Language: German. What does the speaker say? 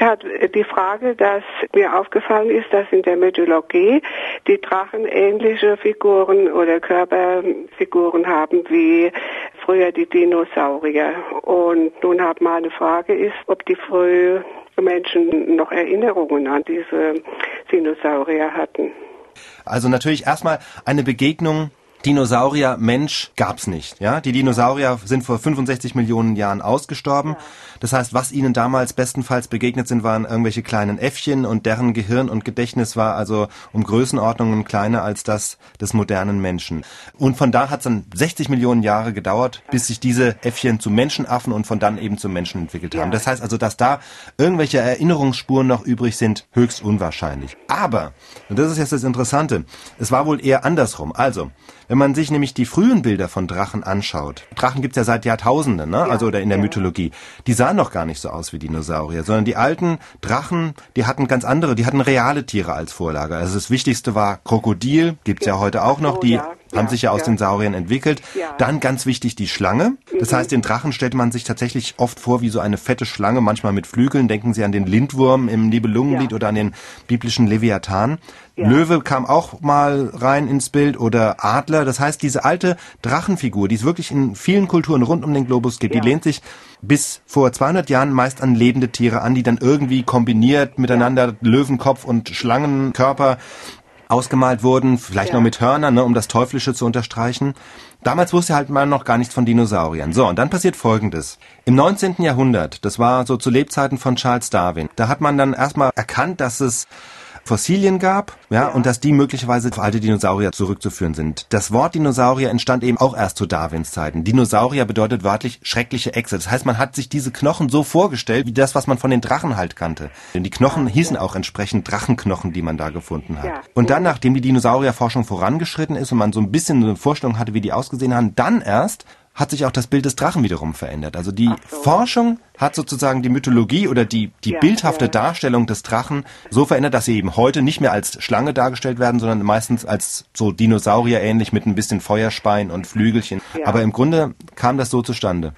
hat die Frage, dass mir aufgefallen ist, dass in der Mythologie die Drachen ähnliche Figuren oder Körperfiguren haben wie früher die Dinosaurier. Und nun hat meine Frage ist, ob die frühen Menschen noch Erinnerungen an diese Dinosaurier hatten. Also natürlich erstmal eine Begegnung Dinosaurier Mensch gab's nicht. Ja, die Dinosaurier sind vor 65 Millionen Jahren ausgestorben. Das heißt, was ihnen damals bestenfalls begegnet sind, waren irgendwelche kleinen Äffchen und deren Gehirn und Gedächtnis war also um Größenordnungen kleiner als das des modernen Menschen. Und von da hat's dann 60 Millionen Jahre gedauert, bis sich diese Äffchen zu Menschenaffen und von dann eben zu Menschen entwickelt haben. Das heißt also, dass da irgendwelche Erinnerungsspuren noch übrig sind, höchst unwahrscheinlich. Aber, und das ist jetzt das Interessante, es war wohl eher andersrum. Also, wenn man sich nämlich die frühen Bilder von Drachen anschaut, Drachen gibt's ja seit Jahrtausenden, ne? Ja, also oder in der ja. Mythologie, die sahen noch gar nicht so aus wie Dinosaurier, sondern die alten Drachen, die hatten ganz andere, die hatten reale Tiere als Vorlage. Also das Wichtigste war Krokodil, gibt's ja, ja heute auch noch, die haben sich ja aus den Sauriern entwickelt. Dann ganz wichtig die Schlange. Das mhm. heißt, den Drachen stellt man sich tatsächlich oft vor wie so eine fette Schlange, manchmal mit Flügeln. Denken Sie an den Lindwurm im Nibelungenlied oder an den biblischen Leviathan. Löwe kam auch mal rein ins Bild oder Adler. Das heißt, diese alte Drachenfigur, die es wirklich in vielen Kulturen rund um den Globus gibt, die lehnt sich bis vor 200 Jahren meist an lebende Tiere an, die dann irgendwie kombiniert miteinander. Löwenkopf und Schlangenkörper ausgemalt wurden, vielleicht ja. noch mit Hörnern, ne, um das Teuflische zu unterstreichen. Damals wusste halt man noch gar nichts von Dinosauriern. So, und dann passiert Folgendes. Im 19. Jahrhundert, das war so zu Lebzeiten von Charles Darwin, da hat man dann erstmal erkannt, dass es Fossilien gab, ja, ja, und dass die möglicherweise auf alte Dinosaurier zurückzuführen sind. Das Wort Dinosaurier entstand eben auch erst zu Darwins Zeiten. Dinosaurier bedeutet wörtlich schreckliche Echse. Das heißt, man hat sich diese Knochen so vorgestellt, wie das, was man von den Drachen halt kannte. Denn die Knochen hießen auch entsprechend Drachenknochen, die man da gefunden hat. Ja. Und dann, nachdem die Dinosaurierforschung vorangeschritten ist und man so ein bisschen eine Vorstellung hatte, wie die ausgesehen haben, dann erst hat sich auch das Bild des Drachen wiederum verändert. Also die so. Forschung hat sozusagen die Mythologie oder die, die ja, bildhafte ja. Darstellung des Drachen so verändert, dass sie eben heute nicht mehr als Schlange dargestellt werden, sondern meistens als so Dinosaurier ähnlich mit ein bisschen Feuerspein und Flügelchen. Ja. Aber im Grunde kam das so zustande.